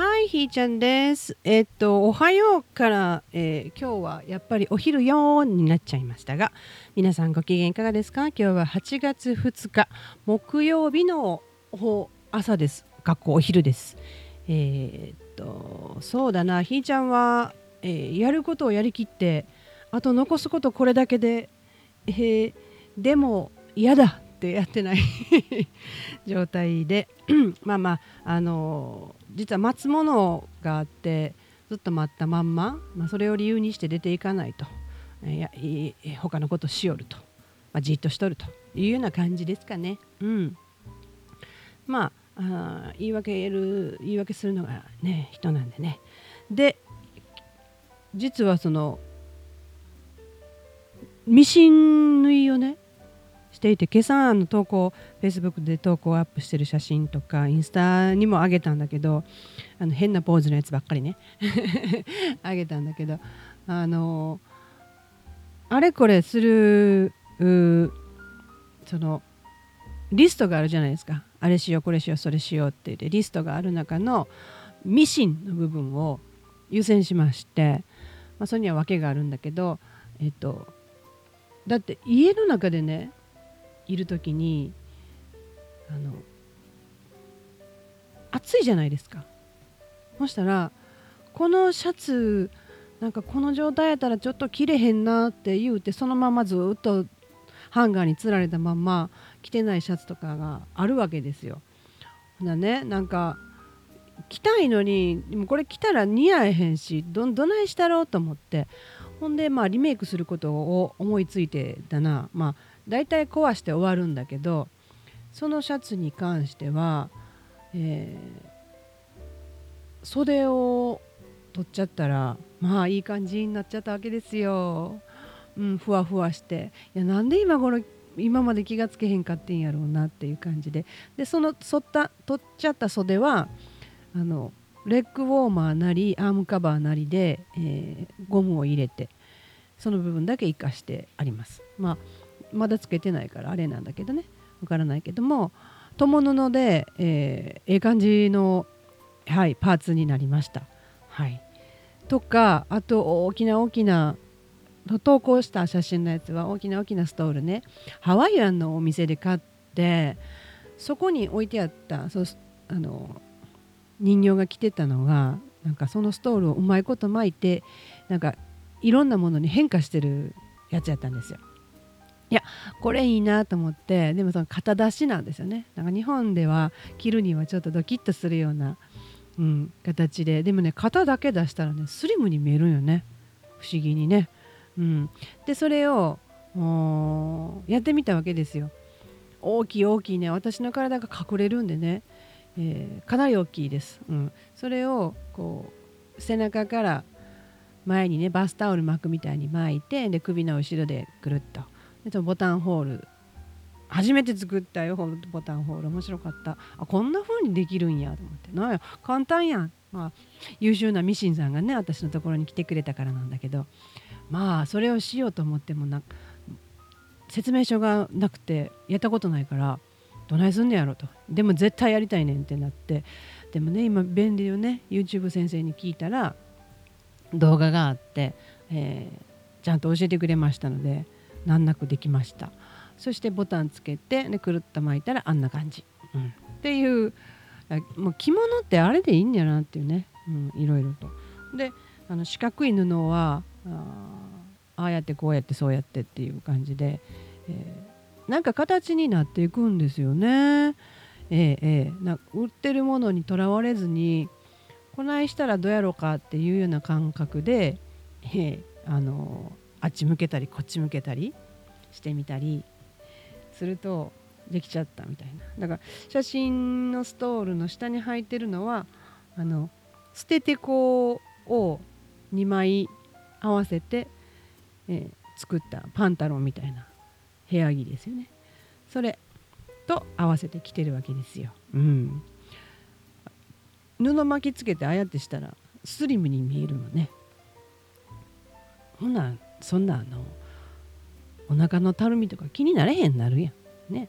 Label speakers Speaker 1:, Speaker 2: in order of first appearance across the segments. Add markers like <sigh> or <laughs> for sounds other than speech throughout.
Speaker 1: はい、ひーちゃんです。えっと、おはようから、えー、今日はやっぱりお昼よーになっちゃいましたが、皆さんご機嫌いかがですか？今日は8月2日、木曜日の朝です。学校お昼です。えー、っと、そうだな、ひーちゃんは、えー、やることをやりきって、あと残すことこれだけで、えー、でも嫌だってやってない <laughs> 状態でまあまああの実は待つものがあってずっと待ったまんま、まあ、それを理由にして出ていかないと、えや他のことしよると、まあ、じっとしとるというような感じですかね。うん、まああ言い訳る言い訳するのがね人なんでね。で実はそのミシン縫いをねしていて今朝の投稿 Facebook で投稿アップしてる写真とかインスタにも上げたんだけどあの変なポーズのやつばっかりね。<laughs> 上げたんだけどあのあれこれするそのリストがあるじゃないですか。あれしようこれしようそれしようって言ってリストがある中のミシンの部分を優先しまして、まあ、それには訳があるんだけどえっとだって家の中でねいる時にあの暑いじゃないですか。そしたらこのシャツなんかこの状態やったらちょっと着れへんなって言うてそのままずっとハンガーにつられたまま着てないシャツとかがあるわけですよ。ほなねなんか着たいのにでもこれ着たら似合えへんしどどないしたろうと思って。ほんでまあリメイクすることを思いついてだな。まあ大体壊して終わるんだけどそのシャツに関しては、えー、袖を取っちゃったらまあいい感じになっちゃったわけですよ。うん、ふわふわしていやなんで今頃今まで気がつけへんかってんやろうなっていう感じででその剃った取っちゃった袖はあのレッグウォーマーなりアームカバーなりで、えー、ゴムを入れてその部分だけ活かしてあります。まあまだつけてないからあれなんだけどねわからないけども友布で、えー、ええ感じの、はい、パーツになりました。はい、とかあと大きな大きな投稿した写真のやつは大きな大きなストールねハワイアンのお店で買ってそこに置いてあったそあの人形が着てたのがなんかそのストールをうまいこと巻いてなんかいろんなものに変化してるやつやったんですよ。いやこれいいなと思ってでもその型出しなんですよね。なんか日本では着るにはちょっとドキッとするような、うん、形で。でもね型だけ出したらねスリムに見えるよね。不思議にね、うん、でそれをやってみたわけですよ。大きい大きいね。私の体が隠れるんでね、えー、かなり大きいです、うん、それをこう背中から前にねバスタオル巻くみたいに巻いてで首の後ろでくるっとでボタンホール。初めて作ったよボタンホール。面白かった。あこんな風にできるんやと思って。なんや簡単やん、まあ、優秀なミシンさんがね私のところに来てくれたからなんだけど。まあそれをしようと思ってもな説明書がなくてやったことないからどないすんねやろと。でも絶対やりたいねんってなって。でもね今便利よね。YouTube 先生に聞いたら動画があって、えー、ちゃんと教えてくれましたので。難なくできました。そしてボタンつけてでくるっと巻いたらあんな感じ、うん、っていうもう着物ってあれでいいんやなっていうね、うん、いろいろと。であの四角い布はああやってこうやってそうやってっていう感じで、えー、なんか形になっていくんですよね。えー、えー、な売ってるものにとらわれずにこないしたらどうやろうかっていうような感覚で、えー、あのあっち向けたりこっち向けたりしてみたりするとできちゃったみたいな。だから写真のストールの下に履いてるのはあの捨ててこを2枚合わせて、えー、作ったパンタロンみたいな部屋着ですよね。それと合わせて着てるわけですよ、うん、布巻きつけてああやってしたらスリムに見えるのね。ほなそんなあのお腹のたるみとか気になれへんなるやん。ね。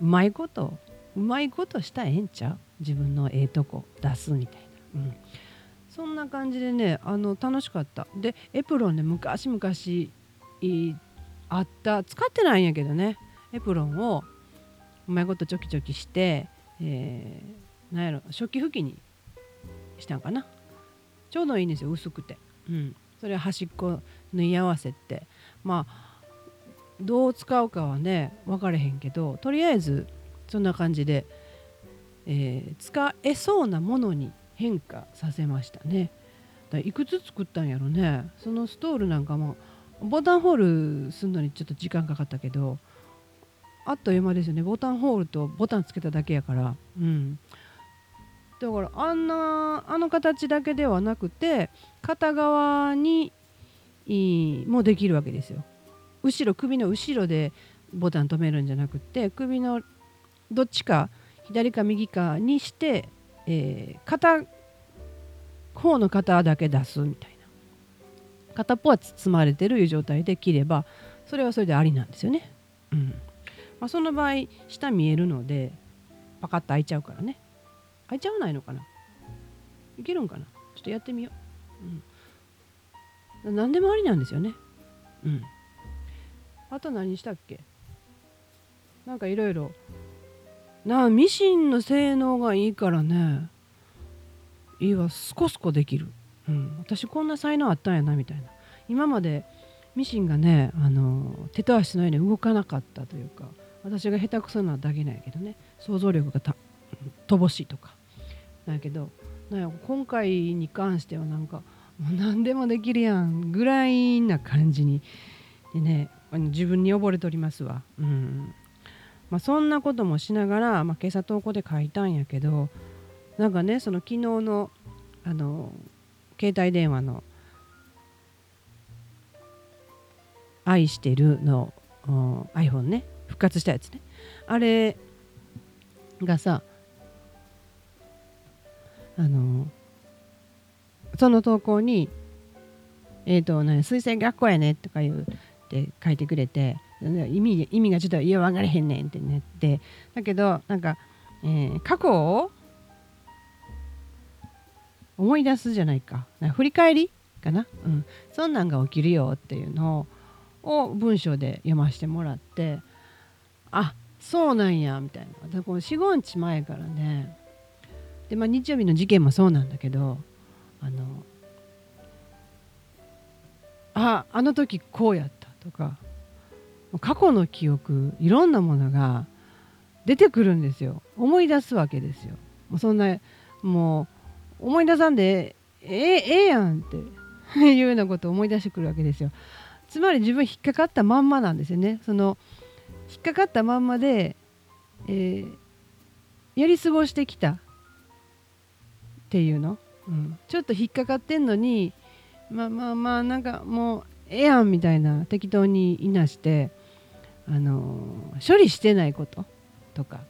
Speaker 1: うまいことうまいことしたらええんちゃう？自分のええとこ出すみたいな、うん、そんな感じでねあの楽しかった。でエプロンね昔々あった。使ってないんやけどね。エプロンをうまいことチョキチョキして、えー、なんやろ食器拭きにしたんかな。ちょうどいいんですよ薄くて、うん、それ端っこ縫い合わせて。まあどう使うかはね分かれへんけどとりあえずそんな感じで、えー、使えそうなものに変化させましたね。だいくつ作ったんやろね。そのストールなんかもボタンホールするのにちょっと時間かかったけどあっという間ですよね。ボタンホールとボタンつけただけやから。うん。だからあんなあの形だけではなくて片側にもできるわけですよ。後ろ首の後ろでボタン止めるんじゃなくて首のどっちか左か右かにして、えー、片方の肩だけ出すみたいな。片っぽは包まれてるいう状態で切ればそれはそれでありなんですよね。うん。まあ、その場合下見えるのでパカッと開いちゃうからね。開いちゃわないのかな？いけるんかな？ちょっとやってみよう、うん、何でもありなんですよね。うん。あと何したっけ？なんかいろいろ。なミシンの性能がいいからね。いいわスコスコできる、うん、私こんな才能あったんやなみたいな。今までミシンがねあの手と足のように動かなかったというか私が下手くそなだけなんやけどね。想像力が乏しいとか。なんやけどなんや今回に関してはなんかもう何でもできるやんぐらいな感じにでね自分に溺れておりますわ。うんまあ、そんなこともしながら、まあ、今朝投稿で書いたんやけどなんかねその昨日のあの携帯電話の「愛してるの」の iPhone ね復活したやつねあれがさあのその投稿に「えっ、ー、とね水星学校やね」とかいうって書いてくれて意味意味がちょっといや分かれへんねんってなってだけどなんか、えー、過去を思い出すじゃないか。振り返りかな、うん、そんなんが起きるよっていうのを文章で読ませてもらってあそうなんやみたいな。この45日前からね。で、まあ、日曜日の事件もそうなんだけどあのああの時こうやった。とか過去の記憶いろんなものが出てくるんですよ。思い出すわけですよ。もうそんなもう思い出さんでええええやんって <laughs> いうようなことを思い出してくるわけですよ。つまり自分引っかかったまんまなんですよね。その引っかかったまんまで、えー、やり過ごしてきた。っていうの、うん、ちょっと引っかかってんのにまあまあまあなんかもうええやんみたいな適当にいなしてあの処理してないこととか。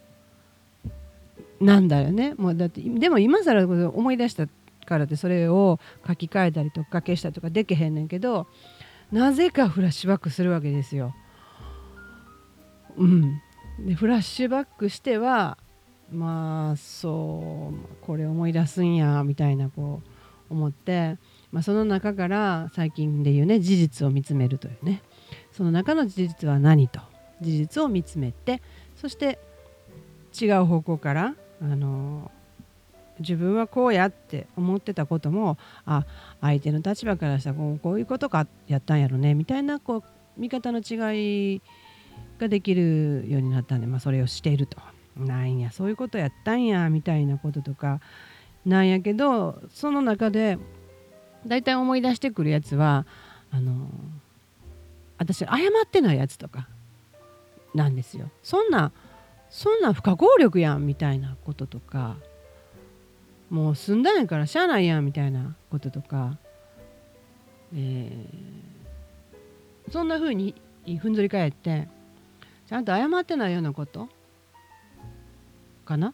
Speaker 1: なんだよね。もうだってでも今更思い出したからってそれを書き換えたりとか消したとかできへんねんけどなぜかフラッシュバックするわけですよ。うん、でフラッシュバックしてはまあそうこれ思い出すんやみたいなこう思って、まあ、その中から最近で言うね事実を見つめるというねその中の事実は何と事実を見つめてそして違う方向からあの自分はこうやって思ってたこともあ相手の立場からしたらこうこういうことかやったんやろねみたいなこう見方の違いができるようになったんで、まあ、それをしていると。なんやそういうことやったんやみたいなこととかなんやけどその中で大体思い出してくるやつはあの私謝ってないやつとかなんですよ。そんなそんな不可抗力やんみたいなこととかもう済んだんやからしゃあないやんみたいなこととか、えー、そんな風にふんぞり返ってちゃんと謝ってないようなことかな？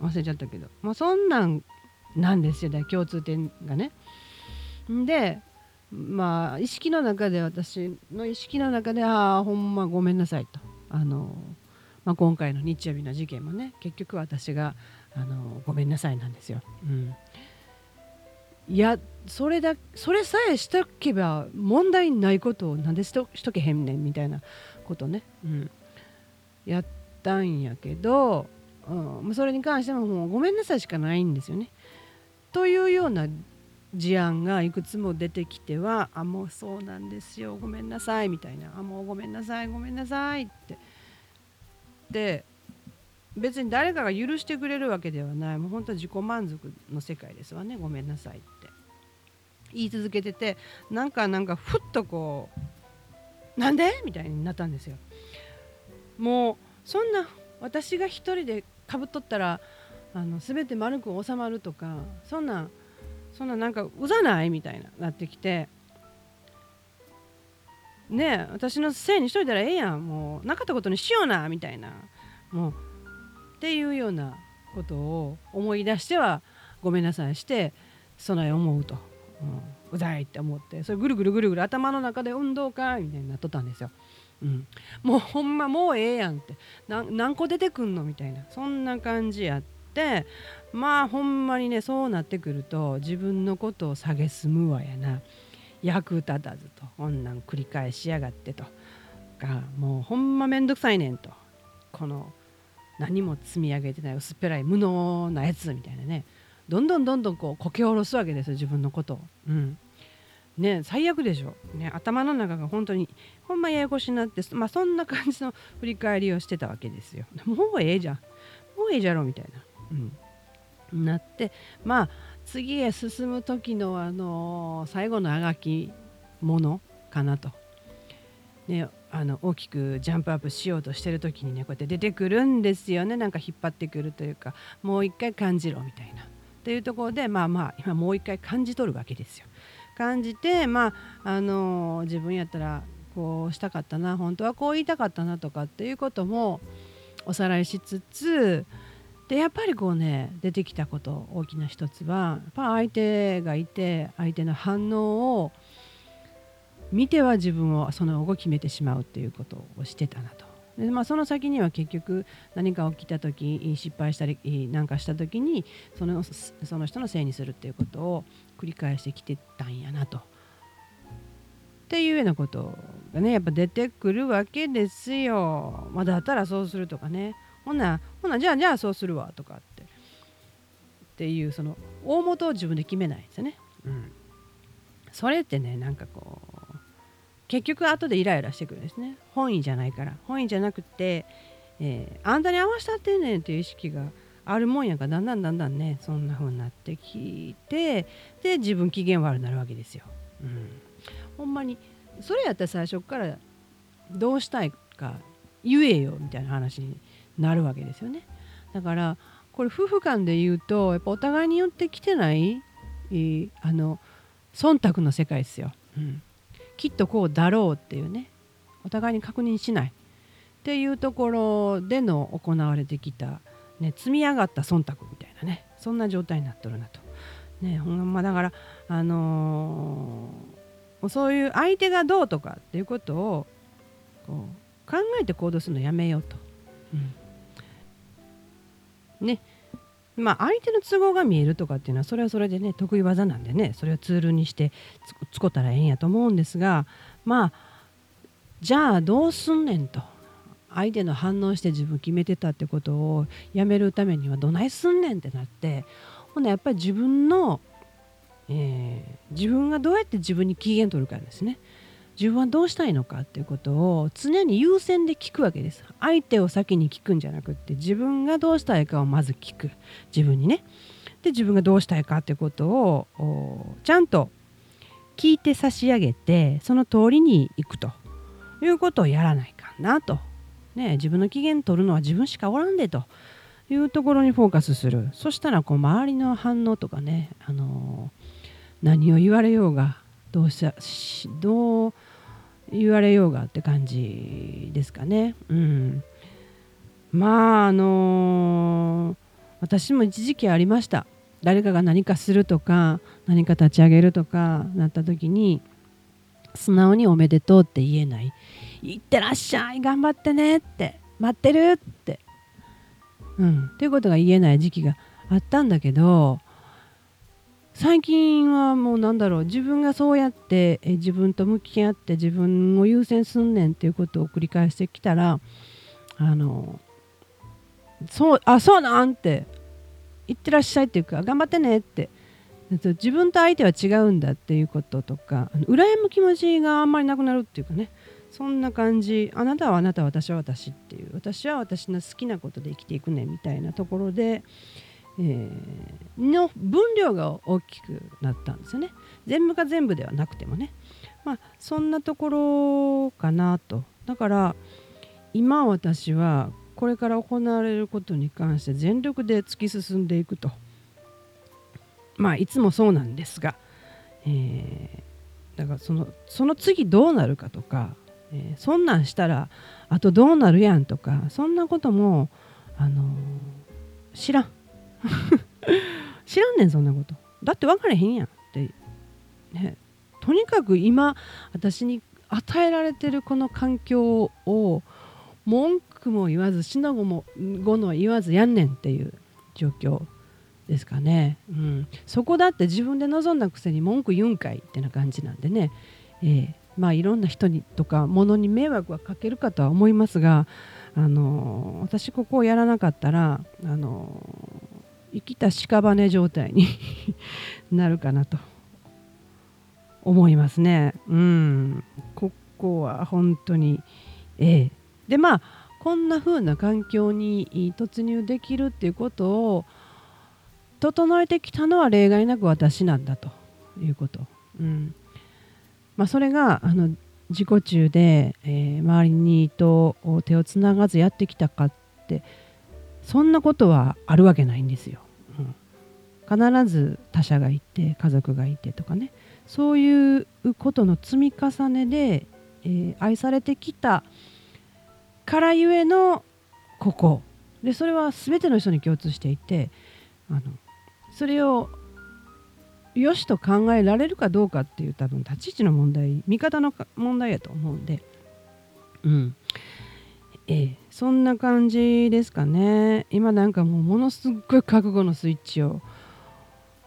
Speaker 1: 忘れちゃったけど、まあ、そんなんなんですよ共通点がね。でまあ意識の中で私の意識の中でああほんまごめんなさいと。あの、まあ、今回の日曜日の事件もね結局私があのごめんなさいなんですよ。うん。いやそれだそれさえしとけば問題ないことをなんでしとしとけへんねんみたいなことね、うん、やったんやけど、うん、それに関してももうごめんなさいしかないんですよね。というような事案がいくつも出てきては「あもうそうなんですよ。ごめんなさい」みたいな「あもうごめんなさい。ごめんなさい」って。で別に誰かが許してくれるわけではない。もう本当自己満足の世界ですわね。ごめんなさいって。言い続けててなんかなんかふっとこうなんで？みたいになったんですよ。もうそんな私が一人でかぶっとったらあの全て丸く収まるとかそんなそんななんかうざないみたいななってきて。ねえ私のせいにしといたらええやん。もうなかったことにしようなみたいな。もうっていうようなことを思い出してはごめんなさいして備え思うと、うん、うざいって思って。それぐるぐるぐるぐる頭の中で運動会みたいになっとったんですよ。うん、もうほんまもうええやんって。何個出てくんの？みたいな。そんな感じやっまあほんまにねそうなってくると自分のことを蔑むわやな。役立たずとこんなん繰り返しやがってと。かもうほんまめんどくさいねんと。この何も積み上げてない薄っぺらい無能なやつみたいなね。どんどんどんどんこうこけ下ろすわけですよ自分のことを。うん。ね、最悪でしょ、ね、頭の中が本当にほんまややこしになって、まあ、そんな感じの振り返りをしてたわけですよ。もうええじゃん。もうええじゃろみたいな。うん、なってまあ次へ進む時の、あのー、最後のあがきものかなと。ね、あの大きくジャンプアップしようとしてる時にねこうやって出てくるんですよねなんか引っ張ってくるというかもう一回感じろみたいな。というところでまあまあ今もう一回感じ取るわけですよ。感じてまああの自分やったらこうしたかったな本当はこう言いたかったなとかっていうこともおさらいしつつでやっぱりこうね出てきたこと大きな一つはやっぱ相手がいて相手の反応を見ては自分をその後決めてしまうっていうことをしてたなと。でまあ、その先には結局何か起きた時失敗したり何かした時にそのその人のせいにするっていうことを繰り返してきてたんやなと。っていうようなことがねやっぱ出てくるわけですよ。まあ、だったらそうするとかねほんなほんなじゃあじゃあそうするわとかってっていうその大元を自分で決めないんですよね。うん、それってねなんかこう結局後でイライラしてくるんですね。本意じゃないから。本意じゃなくて、えー、あんたに合わしたってんねんっていう意識があるもんやか。らだんだんだんだんねそんな風になってきてで自分機嫌悪くなるわけですよ。うん、ほんまにそれやったら最初からどうしたいか言えよみたいな話になるわけですよね。だからこれ夫婦間で言うとやっぱお互いによってきてない、えー、あの忖度の世界ですよ。うんきっとこうだろうっていうねお互いに確認しないっていうところでの行われてきた、ね、積み上がった忖度みたいなねそんな状態になっとるなと。ねほんまだからあのー、そういう相手がどうとかっていうことをこう考えて行動するのやめようと。うん、ねまあ、相手の都合が見えるとかっていうのはそれはそれでね得意技なんでねそれをツールにして使ったらええんやと思うんですがまあじゃあどうすんねんと相手の反応して自分決めてたってことをやめるためにはどないすんねんってなってほんでやっぱり自分の、えー、自分がどうやって自分に機嫌取るかですね。自分はどうしたいのかっていうことを常に優先で聞くわけです。相手を先に聞くんじゃなくって自分がどうしたいかをまず聞く。自分にね。で自分がどうしたいかっていうことをちゃんと聞いて差し上げてその通りにいくと。いうことをやらないかなと、ね、自分の機嫌取るのは自分しかおらんでと。いうところにフォーカスする。そしたらこう周りの反応とかね、あのー、何を言われようがどうしたどう言われようがって感じですかね。うん、まああのー、私も一時期ありました。誰かが何かするとか何か立ち上げるとかなった時に素直に「おめでとう」って言えない「いってらっしゃい頑張ってね」って「待ってる」って、うん、っていうことが言えない時期があったんだけど最近はもうなんだろう自分がそうやってえ自分と向き合って自分を優先すんねんっていうことを繰り返してきたらあのそうあそうなんって言ってらっしゃいっていうか頑張ってねって自分と相手は違うんだっていうこととか羨む気持ちがあんまりなくなるっていうかねそんな感じあなたはあなた私は私っていう私は私の好きなことで生きていくねみたいなところで、えー、の分量が大きくなったんですよね。全部が全部ではなくてもね。まあそんなところかなと。だから今私はこれから行われることに関して全力で突き進んでいくと。まあいつもそうなんですが、えー、だからそのその次どうなるかとか、えー、そんなんしたらあとどうなるやんとかそんなことも、あのー、知らん。<laughs> 知らんねんそんなこと。だって分かれへんやんって、ね、とにかく今私に与えられてるこの環境を文句も言わず死の後も後の言わずやんねんっていう状況ですかね、うん、そこだって自分で望んだくせに文句言うんかいってな感じなんでね、えー、まあいろんな人にとか物に迷惑はかけるかとは思いますが、あのー、私ここをやらなかったら、あの、生きた屍状態に <laughs> なるかなと思いますね。うん、ここは本当に、ええでまあこんな風な環境に突入できるっていうことを整えてきたのは例外なく私なんだということ。うんまあ、それがあの自己中で、えー、周りにと手をつながずやってきたかってそんなことはあるわけないんですよ。うん、必ず他者がいて家族がいてとかね。そういうことの積み重ねで、えー、愛されてきたからゆえのここ。でそれは全ての人に共通していてあのそれをよしと考えられるかどうかっていう多分立ち位置の問題見方の問題やと思うんで。うん。ええ。そんな感じですかね。今なんかもうものすごい覚悟のスイッチを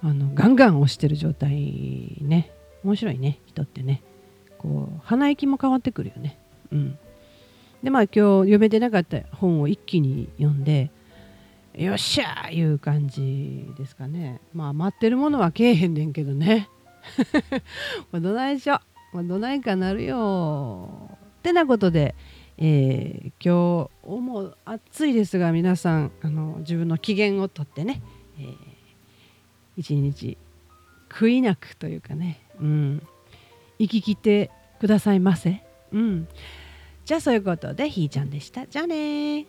Speaker 1: あのガンガン押してる状態ね。面白いね人ってね。こう鼻息も変わってくるよね。うん。でまあ今日読めてなかった本を一気に読んでよっしゃーいう感じですかね。まあ待ってるものはけえへんねんけどね。<laughs> どないしょどないかなるよってなことで、えー、今日も暑いですが皆さんあの自分の機嫌をとってね、えー、一日悔いなくというかね、うん、生き来てくださいませ。うんじゃあそういうことでひーちゃんでした。じゃあね